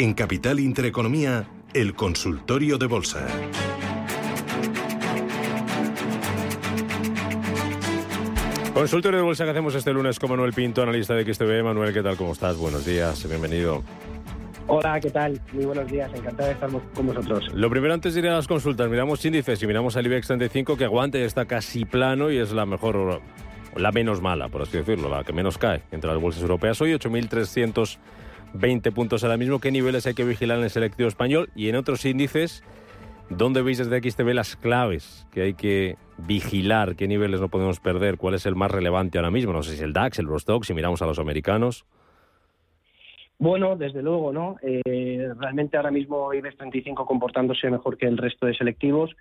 En Capital Intereconomía, el consultorio de bolsa. Consultorio de bolsa que hacemos este lunes con Manuel Pinto, analista de XTV. Manuel, ¿qué tal? ¿Cómo estás? Buenos días, bienvenido. Hola, ¿qué tal? Muy buenos días, encantado de estar con vosotros. Lo primero antes de ir a las consultas, miramos índices y miramos al IBEX 35 que aguante, está casi plano y es la mejor, la menos mala, por así decirlo, la que menos cae entre las bolsas europeas. Hoy 8.320 puntos ahora mismo. ¿Qué niveles hay que vigilar en el selectivo español? Y en otros índices, ¿dónde veis desde XTV las claves que hay que vigilar? ¿Qué niveles no podemos perder? ¿Cuál es el más relevante ahora mismo? No sé si el DAX, el Rostock, si miramos a los americanos. Bueno, desde luego, ¿no? Eh, realmente ahora mismo IBEX 35 comportándose mejor que el resto de selectivos.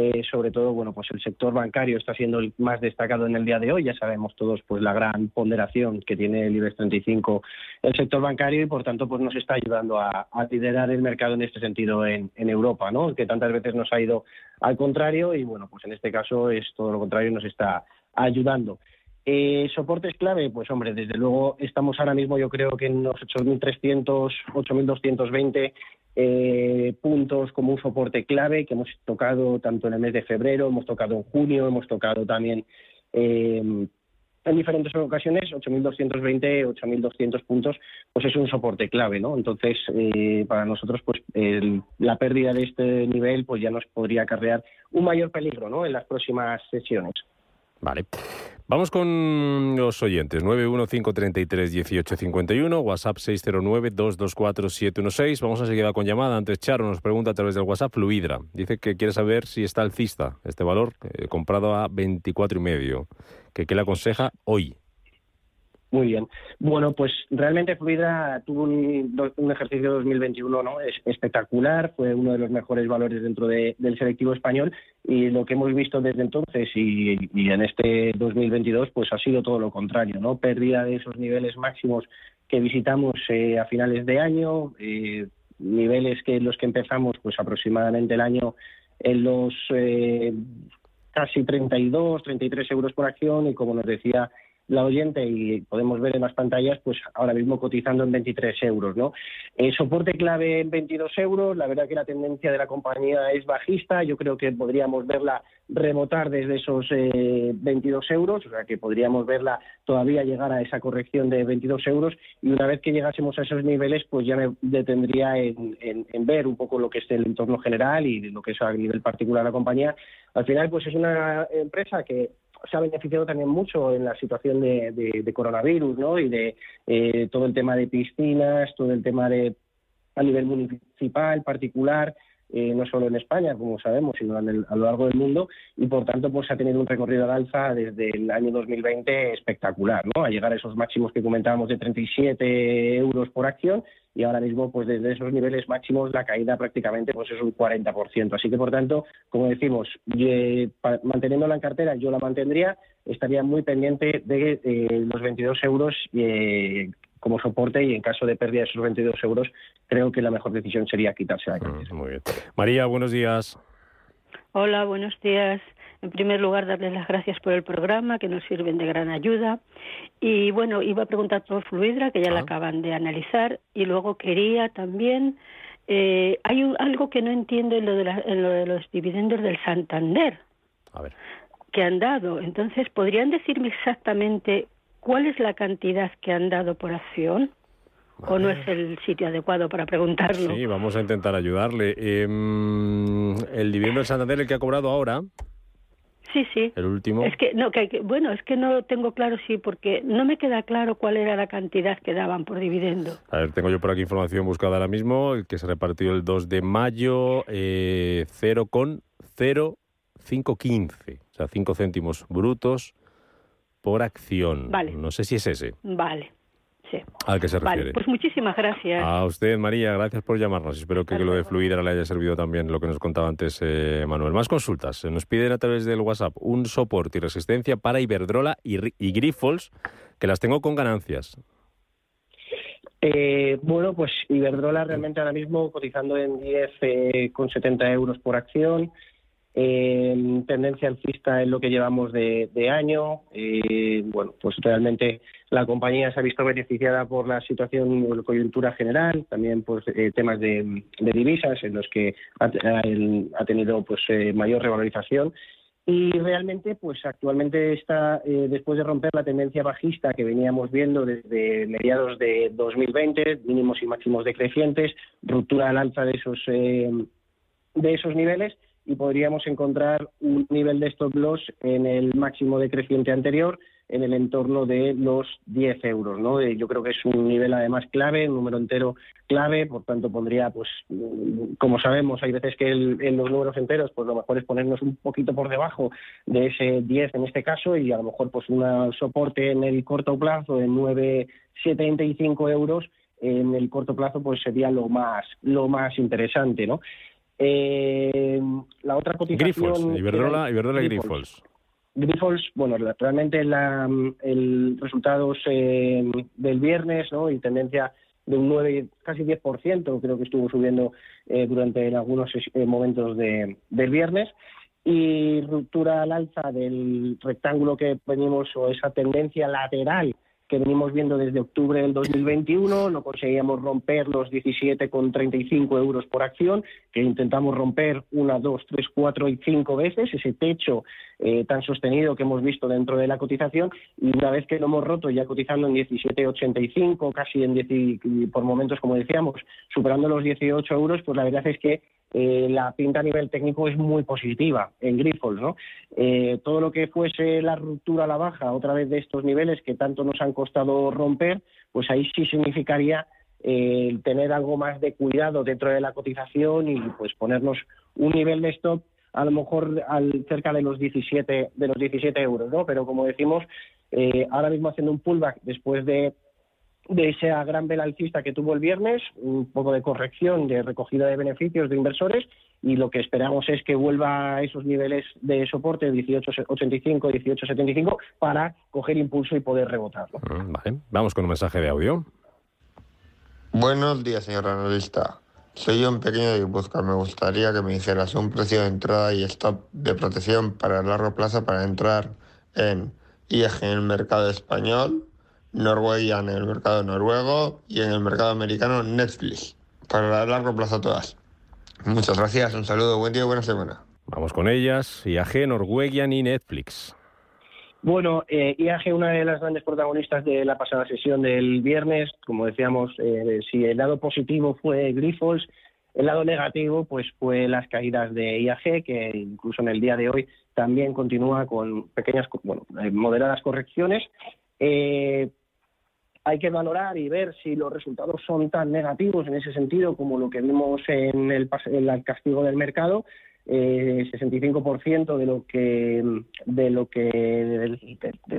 Eh, sobre todo, bueno, pues el sector bancario está siendo el más destacado en el día de hoy. Ya sabemos todos, pues la gran ponderación que tiene el IBEX 35 el sector bancario y, por tanto, pues nos está ayudando a, liderar el mercado en este sentido en, en, Europa, ¿no? Que tantas veces nos ha ido al contrario y, bueno, pues en este caso es todo lo contrario, nos está ayudando. Eh, ¿Soportes clave? Pues hombre, desde luego estamos ahora mismo yo creo que en los 8.300, 8.220 eh, puntos como un soporte clave que hemos tocado tanto en el mes de febrero, hemos tocado en junio, hemos tocado también eh, en diferentes ocasiones, 8.220, 8.200 puntos, pues es un soporte clave, ¿no? Entonces, eh, para nosotros, pues la pérdida de este nivel pues ya nos podría acarrear un mayor peligro, ¿no? En las próximas sesiones. Vale. Vamos con los oyentes. 915331851, WhatsApp 609224716. Vamos a seguir con llamada. Antes Charo nos pregunta a través del WhatsApp Fluidra. Dice que quiere saber si está alcista este valor eh, comprado a 24 y medio. Que qué le aconseja hoy. Muy bien. Bueno, pues realmente Fluidra tuvo un, ejercicio 2021 ¿no? Es espectacular, fue uno de los mejores valores dentro del selectivo español y lo que hemos visto desde entonces y, en este 2022 pues ha sido todo lo contrario, ¿no? Pérdida de esos niveles máximos que visitamos eh, a finales de año, eh, niveles que los que empezamos pues aproximadamente el año en los eh, casi 32, 33 euros por acción y como nos decía la oyente y podemos ver en las pantallas, pues ahora mismo cotizando en 23 euros, ¿no? Eh, soporte clave en 22 euros, la verdad que la tendencia de la compañía es bajista, yo creo que podríamos verla rebotar desde esos 22 eh, euros, o sea que podríamos verla todavía llegar a esa corrección de 22 euros y una vez que llegásemos a esos niveles, pues ya me detendría en, en ver un poco lo que es el entorno general y lo que es a nivel particular la compañía. Al final, pues es una empresa que se ha beneficiado también mucho en la situación de, coronavirus, ¿no? Y de eh, todo el tema de piscinas, todo el tema de a nivel municipal, particular, eh, no solo en España, como sabemos, sino a, lo largo del mundo, y por tanto pues ha tenido un recorrido de alza desde el año 2020 espectacular, ¿no? A llegar a esos máximos que comentábamos de 37 euros por acción y ahora mismo pues desde esos niveles máximos la caída prácticamente pues es un 40%. Así que por tanto, como decimos, manteniéndola en cartera yo la mantendría, estaría muy pendiente de eh, los 22 euros eh, como soporte y en caso de pérdida de esos 22 euros, creo que la mejor decisión sería quitarse la cartera. Mm, muy bien. María, buenos días. Hola, buenos días. En primer lugar, darles las gracias por el programa, que nos sirven de gran ayuda. Y bueno, iba a preguntar por Fluidra, que ya la ah. acaban de analizar, y luego quería también. Eh, hay algo que no entiendo en lo, de en lo de los dividendos del Santander. A ver. Que han dado. Entonces, ¿podrían decirme exactamente ¿Cuál es la cantidad que han dado por acción? ¿O no es el sitio adecuado para preguntarlo? Sí, vamos a intentar ayudarle. Em, el dividendo de Santander, el que ha cobrado ahora. Sí, sí. El último. Es que, no, que, bueno, es que no tengo claro sí, porque no me queda claro cuál era la cantidad que daban por dividendo. A ver, tengo yo por aquí información buscada ahora mismo, el que se repartió el 2 de mayo, eh, 0,0515, o sea, 5 céntimos brutos por acción. Vale. No sé si es ese. Vale. Sí. ¿A qué se refiere? Vale, pues muchísimas gracias. A usted, María, gracias por llamarnos. Espero que, lo de Fluidra le haya servido también lo que nos contaba antes eh, Manuel. Más consultas. Se nos piden a través del WhatsApp un soporte y resistencia para Iberdrola y, y Grifols, que las tengo con ganancias. Eh, bueno, pues Iberdrola realmente ahora mismo cotizando en 10,70 eh, euros por acción. Tendencia alcista en lo que llevamos de, año. bueno, pues realmente la compañía se ha visto beneficiada por la situación la coyuntura general, también pues temas de, divisas en los que ha, ha tenido pues mayor revalorización y realmente, pues actualmente está, eh, después de romper la tendencia bajista que veníamos viendo desde mediados de 2020, mínimos y máximos decrecientes, ruptura al alza de esos, eh, de esos niveles, y podríamos encontrar un nivel de stop loss en el máximo decreciente anterior, en el entorno de los 10 euros. ¿no? Eh, yo creo que es un nivel además clave, un número entero clave, por tanto pondría, pues como sabemos, hay veces que en los números enteros, pues lo mejor es ponernos un poquito por debajo de ese 10 en este caso y a lo mejor pues un soporte en el corto plazo de 9,75 euros en el corto plazo pues sería lo más lo más interesante, ¿no? Eh, la otra cotización... Grifols, Iberdrola, Iberdrola Grifols. Grifols, bueno, realmente la, el resultados eh, del viernes ¿no? y tendencia de un 9, casi 10%, creo que estuvo subiendo eh, durante algunos eh, momentos de, del viernes. Y ruptura al alza del rectángulo que venimos, o esa tendencia lateral que venimos viendo desde octubre del 2021, no conseguíamos romper los 17,35 euros por acción, que intentamos romper una, dos, tres, cuatro y cinco veces, ese techo eh, tan sostenido que hemos visto dentro de la cotización, y una vez que lo hemos roto ya cotizando en 17,85, casi en 10, por momentos, como decíamos, superando los 18 euros, pues la verdad es que eh, la pinta a nivel técnico es muy positiva en Grifols, ¿no? Eh, todo lo que fuese la ruptura a la baja, otra vez de estos niveles que tanto nos han costado romper, pues ahí sí significaría eh, tener algo más de cuidado dentro de la cotización y pues ponernos un nivel de stop a lo mejor al, cerca de los 17 de los 17 euros, ¿no? Pero como decimos, ahora mismo haciendo un pullback después de de esa gran vela alcista que tuvo el viernes, un poco de corrección, de recogida de beneficios de inversores y lo que esperamos es que vuelva a esos niveles de soporte 18.85, 18.75 para coger impulso y poder rebotarlo. Mm, vale, vamos con un mensaje de audio. Buenos días, señor analista. Soy un pequeño de Guipúzcoa. Me gustaría que me dijeras un precio de entrada y stop de protección para el largo plazo para entrar en IEG en el mercado español Norwegian en el mercado noruego y en el mercado americano Netflix. Para largo plazo todas. Muchas gracias, un saludo, buen día y buena semana. Vamos con ellas, IAG, Norwegian y Netflix. Bueno, eh, IAG, una de las grandes protagonistas de la pasada sesión del viernes, como decíamos, eh, si el lado positivo fue Grifols, el lado negativo pues fue las caídas de IAG, que incluso en el día de hoy también continúa con pequeñas, bueno, eh, moderadas correcciones. Eh, hay que valorar y ver si los resultados son tan negativos en ese sentido como lo que vimos en el, castigo del mercado. Eh, 65% de lo que de lo que del,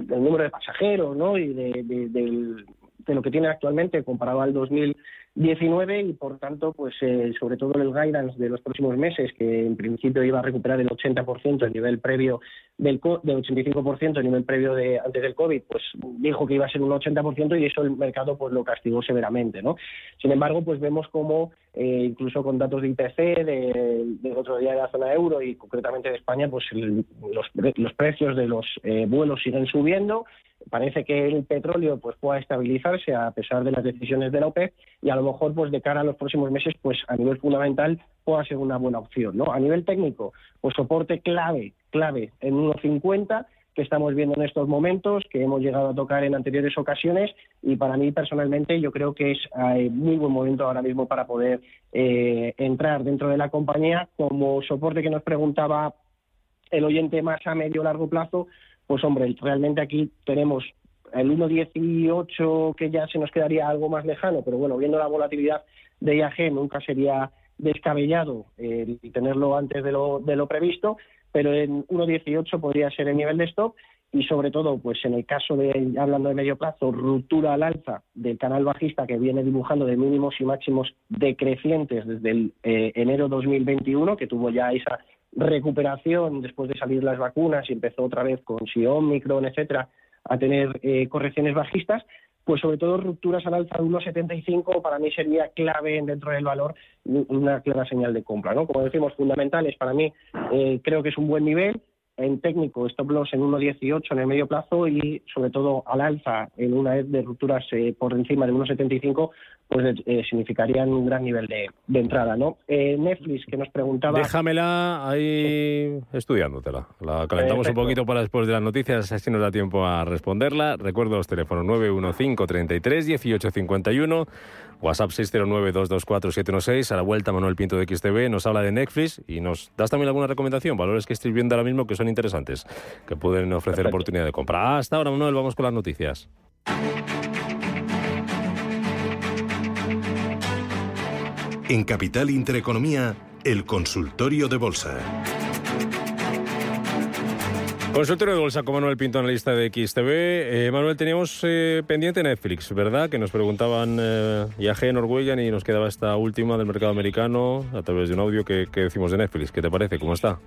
número de pasajeros ¿no? y de, de lo que tiene actualmente comparado al 2019 y por tanto pues eh, sobre todo el guidance de los próximos meses que en principio iba a recuperar el 80% el nivel previo del, del 85% el nivel previo de antes del covid pues dijo que iba a ser un 80% y eso el mercado pues lo castigó severamente no sin embargo pues vemos como eh, incluso con datos de IPC del otro día de la zona euro y concretamente de España pues los, los precios de los eh, vuelos siguen subiendo parece que el petróleo pues pueda estabilizarse a pesar de las decisiones de la OPEP y a lo mejor pues de cara a los próximos meses pues a nivel fundamental pueda ser una buena opción no a nivel técnico pues soporte clave clave en 1.50 que estamos viendo en estos momentos, que hemos llegado a tocar en anteriores ocasiones y para mí personalmente yo creo que es eh, muy buen momento ahora mismo para poder eh, entrar dentro de la compañía. Como soporte que nos preguntaba el oyente más a medio largo plazo, pues hombre, realmente aquí tenemos el 1.18 que ya se nos quedaría algo más lejano, pero bueno, viendo la volatilidad de IAG nunca sería descabellado eh, tenerlo antes de lo, de lo previsto, pero en 1.18 podría ser el nivel de stop y sobre todo, pues en el caso de, hablando de medio plazo, ruptura al alza del canal bajista que viene dibujando de mínimos y máximos decrecientes desde el eh, enero 2021, que tuvo ya esa recuperación después de salir las vacunas y empezó otra vez con si Omicron, etcétera, a tener eh, correcciones bajistas, pues sobre todo rupturas al alza de 1,75 para mí sería clave dentro del valor, una clara señal de compra. ¿no? Como decimos, fundamentales para mí eh, creo que es un buen nivel, en técnico stop loss en 1.18 en el medio plazo y sobre todo al alza en una vez de rupturas eh, por encima de 1.75 pues eh, significarían un gran nivel de, entrada, ¿no? Eh, Netflix, que nos preguntaba... Déjamela ahí estudiándotela. La calentamos un poquito para después de las noticias, así nos da tiempo a responderla. Recuerdo los teléfonos 915 33 1851 WhatsApp 609-224-716. A la vuelta, Manuel Pinto de XTV nos habla de Netflix y nos das también alguna recomendación, valores que estéis viendo ahora mismo que son interesantes, que pueden ofrecer oportunidad de compra. Hasta ahora, Manuel, vamos con las noticias. En Capital Intereconomía, el consultorio de bolsa. Consultorio de bolsa con Manuel Pinto, analista de XTV. Eh, Manuel, teníamos eh, pendiente Netflix, ¿verdad? Que nos preguntaban eh, IAG, Norwegian y nos quedaba esta última del mercado americano a través de un audio que, decimos de Netflix. ¿Qué te parece? ¿Cómo está?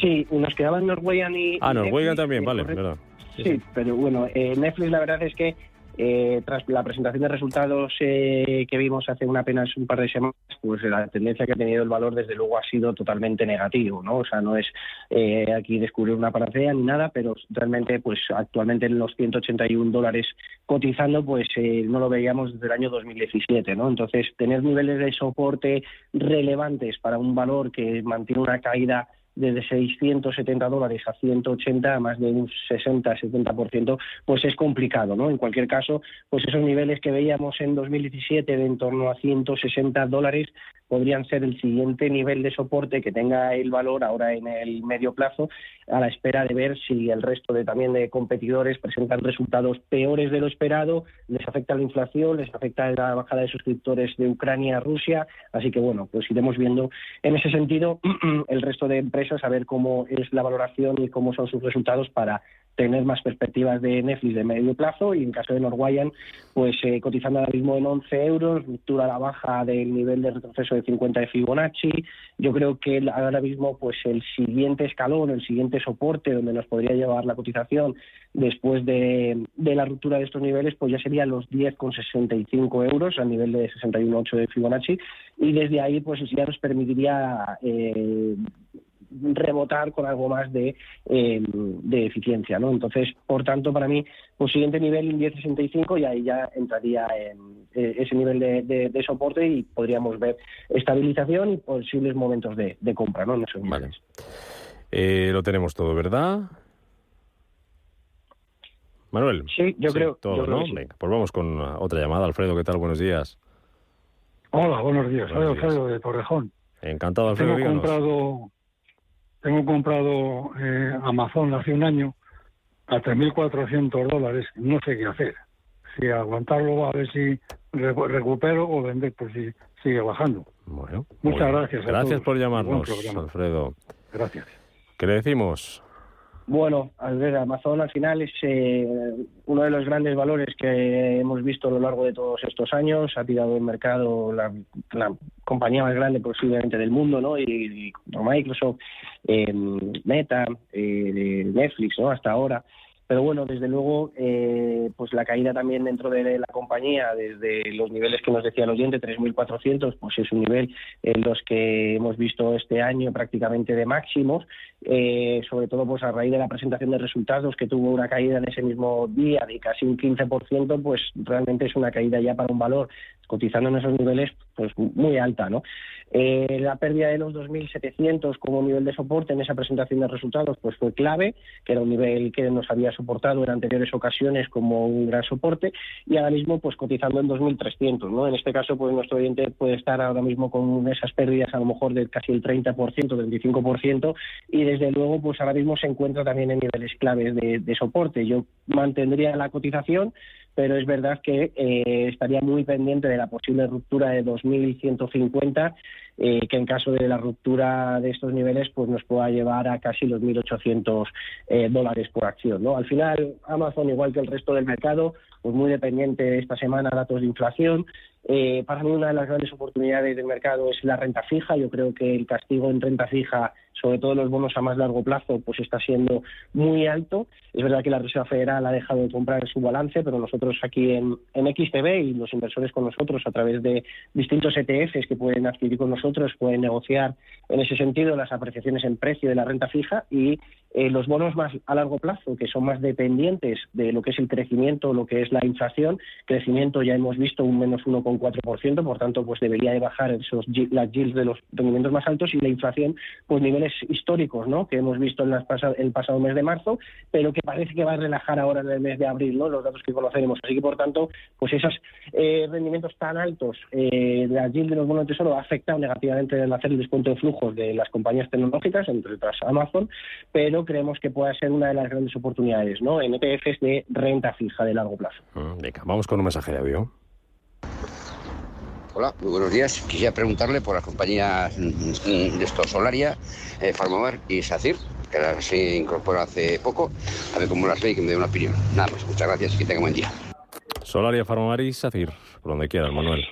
Sí, nos quedaban Norwegian y... Ah, Norwegian también, vale, verdad. Sí, pero bueno, Netflix la verdad es que eh, tras la presentación de resultados eh, que vimos hace una apenas un par de semanas, pues la tendencia que ha tenido el valor desde luego ha sido totalmente negativo, ¿no? O sea, no es eh, aquí descubrir una panacea ni nada, pero realmente, pues actualmente en los 181 dólares cotizando, pues no lo veíamos desde el año 2017, ¿no? Entonces, tener niveles de soporte relevantes para un valor que mantiene una caída desde 670 dólares a 180, a más de un 60-70%, pues es complicado, ¿no? En cualquier caso, pues esos niveles que veíamos en 2017 de en torno a 160 dólares podrían ser el siguiente nivel de soporte que tenga el valor ahora en el medio plazo, a la espera de ver si el resto de también de competidores presentan resultados peores de lo esperado, les afecta la inflación, les afecta la bajada de suscriptores de Ucrania a Rusia, así que bueno, pues iremos viendo en ese sentido el resto de empresas a ver cómo es la valoración y cómo son sus resultados para tener más perspectivas de Netflix de medio plazo y en caso de Norwegian, pues eh, cotizando ahora mismo en 11 euros, ruptura a la baja del nivel de retroceso de 50 de Fibonacci. Yo creo que ahora mismo pues el siguiente escalón, el siguiente soporte donde nos podría llevar la cotización después de, la ruptura de estos niveles, pues ya serían los 10,65 euros al nivel de 61,8 de Fibonacci y desde ahí pues ya nos permitiría eh, rebotar con algo más de, eh, de eficiencia, ¿no? Entonces, por tanto, para mí, pues siguiente nivel en 10.65 y ahí ya entraría en eh, ese nivel de, soporte y podríamos ver estabilización y posibles momentos de, compra, ¿no? En esos vale. Eh, lo tenemos todo, ¿verdad? Manuel. Sí, yo creo. Todo, ¿no? Venga, pues vamos con otra llamada. Alfredo, ¿qué tal? Buenos días. Hola, buenos días. Soy Alfredo de Torrejón. Encantado, Alfredo. Tengo comprado tengo comprado eh, Amazon hace un año a 3.400 dólares. No sé qué hacer. Si aguantarlo a ver si recupero o vender por si sigue bajando. Bueno. Muchas gracias. Gracias por llamarnos, Alfredo. Gracias. ¿Qué le decimos? Bueno, al ver, Amazon al final es eh, uno de los grandes valores que hemos visto a lo largo de todos estos años. Ha tirado el mercado la, compañía más grande posiblemente del mundo, ¿no? Y, Microsoft, eh, Meta, eh, Netflix, ¿no? Hasta ahora. Pero bueno, desde luego, eh, pues la caída también dentro de la compañía, desde los niveles que nos decía el oyente, 3.400, pues es un nivel en los que hemos visto este año prácticamente de máximos, eh, sobre todo pues a raíz de la presentación de resultados que tuvo una caída en ese mismo día de casi un 15%, pues realmente es una caída ya para un valor cotizando en esos niveles pues muy alta, ¿no? Eh, la pérdida de los 2.700 como nivel de soporte en esa presentación de resultados pues fue clave, que era un nivel que nos había soportado en anteriores ocasiones como un gran soporte y ahora mismo pues cotizando en 2.300, ¿no? En este caso pues nuestro oyente puede estar ahora mismo con esas pérdidas a lo mejor de casi el 30%, 25% y desde luego pues ahora mismo se encuentra también en niveles claves de soporte. Yo mantendría la cotización pero es verdad que eh, estaría muy pendiente de la posible ruptura de 2.150 eh, que en caso de la ruptura de estos niveles pues nos pueda llevar a casi los 1.800 eh, dólares por acción. ¿no? Al final, Amazon, igual que el resto del mercado, pues muy dependiente esta semana datos de inflación. Eh, para mí una de las grandes oportunidades del mercado es la renta fija. Yo creo que el castigo en renta fija, sobre todo los bonos a más largo plazo, pues está siendo muy alto. Es verdad que la Reserva Federal ha dejado de comprar su balance, pero nosotros aquí en, en XTB y los inversores con nosotros a través de distintos ETFs que pueden adquirir con nosotros pueden negociar en ese sentido las apreciaciones en precio de la renta fija y eh, los bonos más a largo plazo, que son más dependientes de lo que es el crecimiento, lo que es la inflación, crecimiento ya hemos visto un menos 1,4%, por tanto, pues debería de bajar esos las yields de los rendimientos más altos y la inflación, pues niveles históricos, ¿no? Que hemos visto en las el pasado mes de marzo, pero que parece que va a relajar ahora en el mes de abril, ¿no? Los datos que conoceremos. Así que, por tanto, pues esos eh, rendimientos tan altos eh, de la yield de los bonos de tesoro ha afectado negativamente al hacer el descuento de flujos de las compañías tecnológicas, entre otras Amazon, pero creemos que pueda ser una de las grandes oportunidades ¿no? en ETFs de renta fija de largo plazo. Mm, venga, vamos con un mensaje de audio. Hola, muy buenos días. Quisiera preguntarle por las compañías mm, de estos Solaria, eh, Farmamar y SACIR, que las se incorporó hace poco, a ver cómo las ve y que me dé una opinión. Nada más, muchas gracias y que tenga buen día. Solaria, Farmamar y SACIR, por donde quieras, Manuel.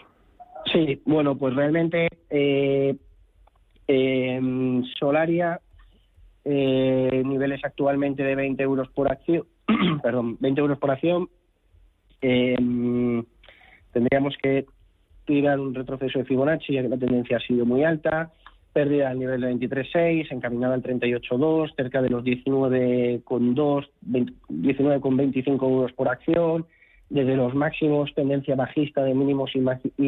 Sí, bueno, pues realmente eh, eh, Solaria eh, niveles actualmente de 20 euros por acción, perdón, 20 euros por acción, eh, tendríamos que tirar un retroceso de Fibonacci, ya que la tendencia ha sido muy alta, pérdida al nivel de 23.6, encaminada al 38.2, cerca de los 19,2, 19,25 euros por acción, desde los máximos, tendencia bajista de mínimos y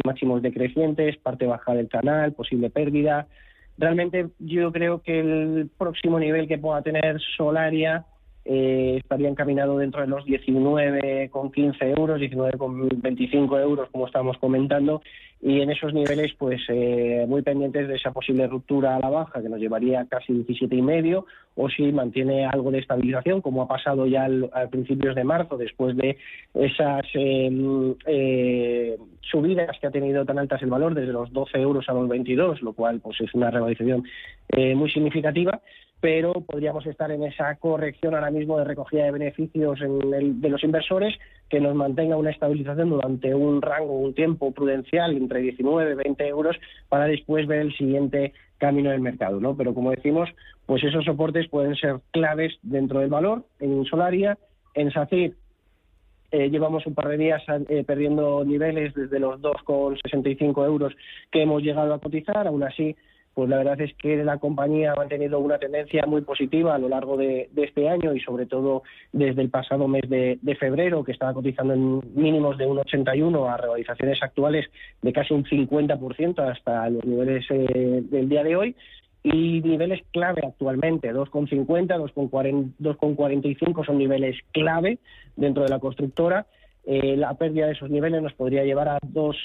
máximos decrecientes, parte baja del canal, posible pérdida, realmente yo creo que el próximo nivel que pueda tener Solaria eh, estaría encaminado dentro de los 19,15 euros, 19,25 euros, como estábamos comentando, y en esos niveles, pues eh, muy pendientes de esa posible ruptura a la baja, que nos llevaría casi 17,5, o si mantiene algo de estabilización, como ha pasado ya al, a principios de marzo, después de esas em, eh, subidas que ha tenido tan altas el valor, desde los 12 euros a los 22, lo cual pues es una revalorización muy significativa pero podríamos estar en esa corrección ahora mismo de recogida de beneficios de los inversores que nos mantenga una estabilización durante un rango, un tiempo prudencial entre 19 y 20 euros para después ver el siguiente camino del mercado, ¿no? Pero como decimos, pues esos soportes pueden ser claves dentro del valor en Solaria, en SACIR eh, llevamos un par de días eh, perdiendo niveles desde los 2,65 euros que hemos llegado a cotizar, aún así pues la verdad es que la compañía ha mantenido una tendencia muy positiva a lo largo de, este año y sobre todo desde el pasado mes de, febrero, que estaba cotizando en mínimos de 1,81 a revalorizaciones actuales de casi un 50% hasta los niveles eh, del día de hoy y niveles clave actualmente, 2,50, 2,45 son niveles clave dentro de la constructora. Eh, la pérdida de esos niveles nos podría llevar a dos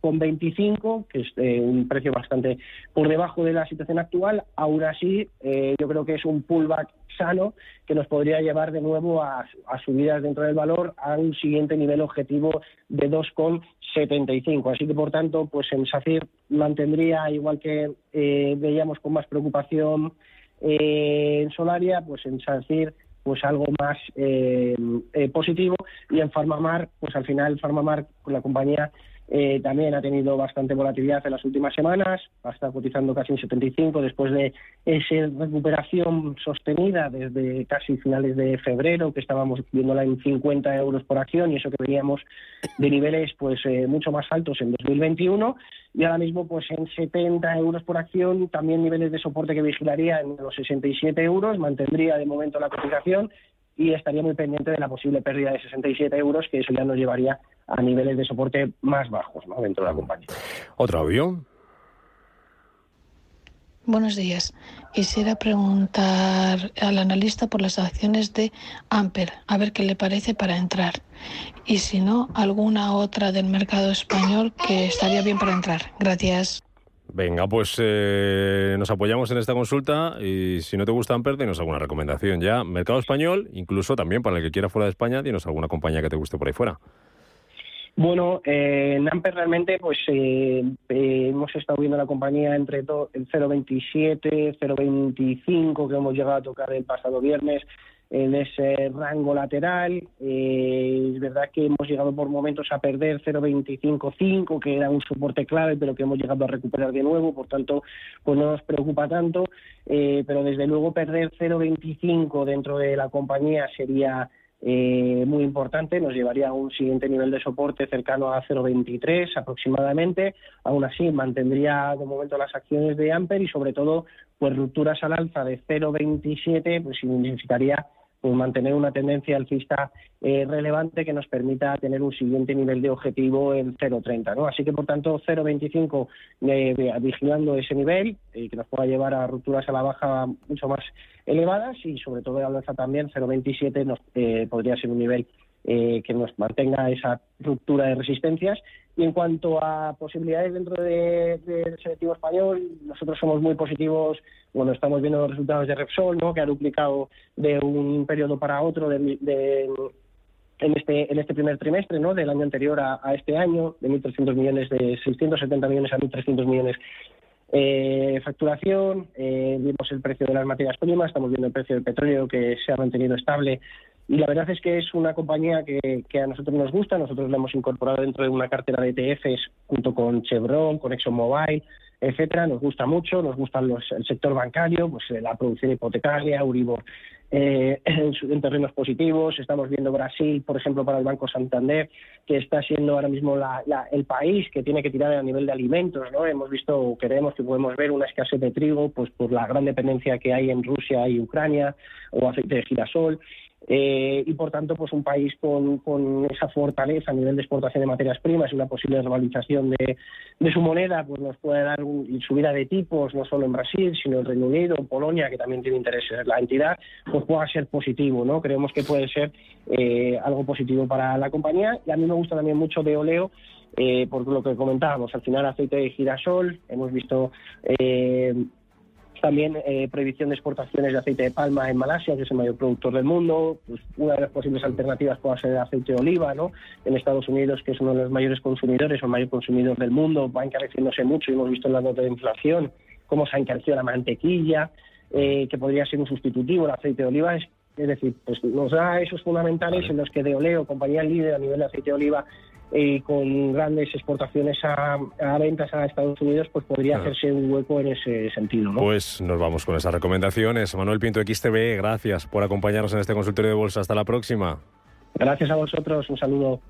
con 25, que es eh, un precio bastante por debajo de la situación actual. Aún así, eh, yo creo que es un pullback sano que nos podría llevar de nuevo a, subidas dentro del valor a un siguiente nivel objetivo de 2,75. Así que, por tanto, pues en SACIR mantendría, igual que eh, veíamos con más preocupación en Solaria, pues en SACIR pues algo más positivo y en Farmamar, pues al final Farmamar, la compañía eh, también ha tenido bastante volatilidad en las últimas semanas, está cotizando casi en 75 después de esa recuperación sostenida desde casi finales de febrero, que estábamos viéndola en 50 euros por acción y eso que veníamos de niveles pues eh, mucho más altos en 2021 y ahora mismo pues en 70 euros por acción, también niveles de soporte que vigilaría en los 67 euros, mantendría de momento la cotización y estaría muy pendiente de la posible pérdida de 67 euros, que eso ya nos llevaría a niveles de soporte más bajos ¿no? dentro de la compañía. ¿Otro avión? Buenos días. Quisiera preguntar al analista por las acciones de Amper, a ver qué le parece para entrar. Y si no, alguna otra del mercado español que estaría bien para entrar. Gracias. Venga, pues eh, nos apoyamos en esta consulta y si no te gusta Amper, dinos alguna recomendación ya. Mercado español, incluso también para el que quiera fuera de España, dinos alguna compañía que te guste por ahí fuera. Bueno, eh, en Amper realmente pues eh, eh, hemos estado viendo la compañía entre el 0,27, 0,25 que hemos llegado a tocar el pasado viernes en ese rango lateral. es verdad que hemos llegado por momentos a perder 0,25,5, que era un soporte clave, pero que hemos llegado a recuperar de nuevo, por tanto, pues no nos preocupa tanto. pero desde luego perder 0,25 dentro de la compañía sería eh, muy importante, nos llevaría a un siguiente nivel de soporte cercano a 0,23 aproximadamente. Aún así, mantendría de momento las acciones de Amper y sobre todo, pues rupturas al alza de 0,27, pues significaría mantener una tendencia alcista eh, relevante que nos permita tener un siguiente nivel de objetivo en 0,30. ¿no? Así que, por tanto, 0,25 eh, vigilando ese nivel y que nos pueda llevar a rupturas a la baja mucho más elevadas y, sobre todo, la alza también 0,27 nos eh, podría ser un nivel eh, que nos mantenga esa ruptura de resistencias. Y en cuanto a posibilidades dentro del selectivo español, nosotros somos muy positivos. Bueno, estamos viendo los resultados de Repsol, ¿no? que ha duplicado de un periodo para otro de, en este en este primer trimestre ¿no? del año anterior a, este año, de 1.300 millones, de 670 millones a 1.300 millones eh, facturación, eh, vimos el precio de las materias primas, estamos viendo el precio del petróleo que se ha mantenido estable y la verdad es que es una compañía que, a nosotros nos gusta. Nosotros la hemos incorporado dentro de una cartera de ETFs junto con Chevron, con ExxonMobil, etcétera. Nos gusta mucho, nos gusta el sector bancario, pues eh, la producción hipotecaria, Uribor eh, en, terrenos positivos. Estamos viendo Brasil, por ejemplo, para el Banco Santander, que está siendo ahora mismo el país que tiene que tirar a nivel de alimentos. ¿no? Hemos visto, queremos que podemos ver una escasez de trigo, pues por la gran dependencia que hay en Rusia y Ucrania, o aceite de girasol. Eh, y por tanto pues un país con, esa fortaleza a nivel de exportación de materias primas y una posible revalorización de, su moneda pues nos puede dar una subida de tipos no solo en Brasil sino en Reino Unido, en Polonia que también tiene intereses la entidad pues pueda ser positivo no creemos que puede ser eh, algo positivo para la compañía. Y a mí me gusta también mucho de Oleo eh, por lo que comentábamos. Al final aceite de girasol hemos visto eh, también eh, prohibición de exportaciones de aceite de palma en Malasia, que es el mayor productor del mundo. Pues una de las posibles alternativas puede ser el aceite de oliva, ¿no? En Estados Unidos, que es uno de los mayores consumidores o el mayor consumidor del mundo, va encareciéndose mucho y hemos visto en la nota de inflación cómo se ha encarecido la mantequilla, eh, que podría ser un sustitutivo del aceite de oliva. Es, decir, pues nos da esos fundamentales en los que de Oleo, compañía líder a nivel de aceite de oliva, y con grandes exportaciones a, ventas a Estados Unidos, pues podría hacerse un hueco en ese sentido. ¿no? Pues nos vamos con esas recomendaciones. Manuel Pinto, XTV, gracias por acompañarnos en este consultorio de bolsa. Hasta la próxima. Gracias a vosotros. Un saludo.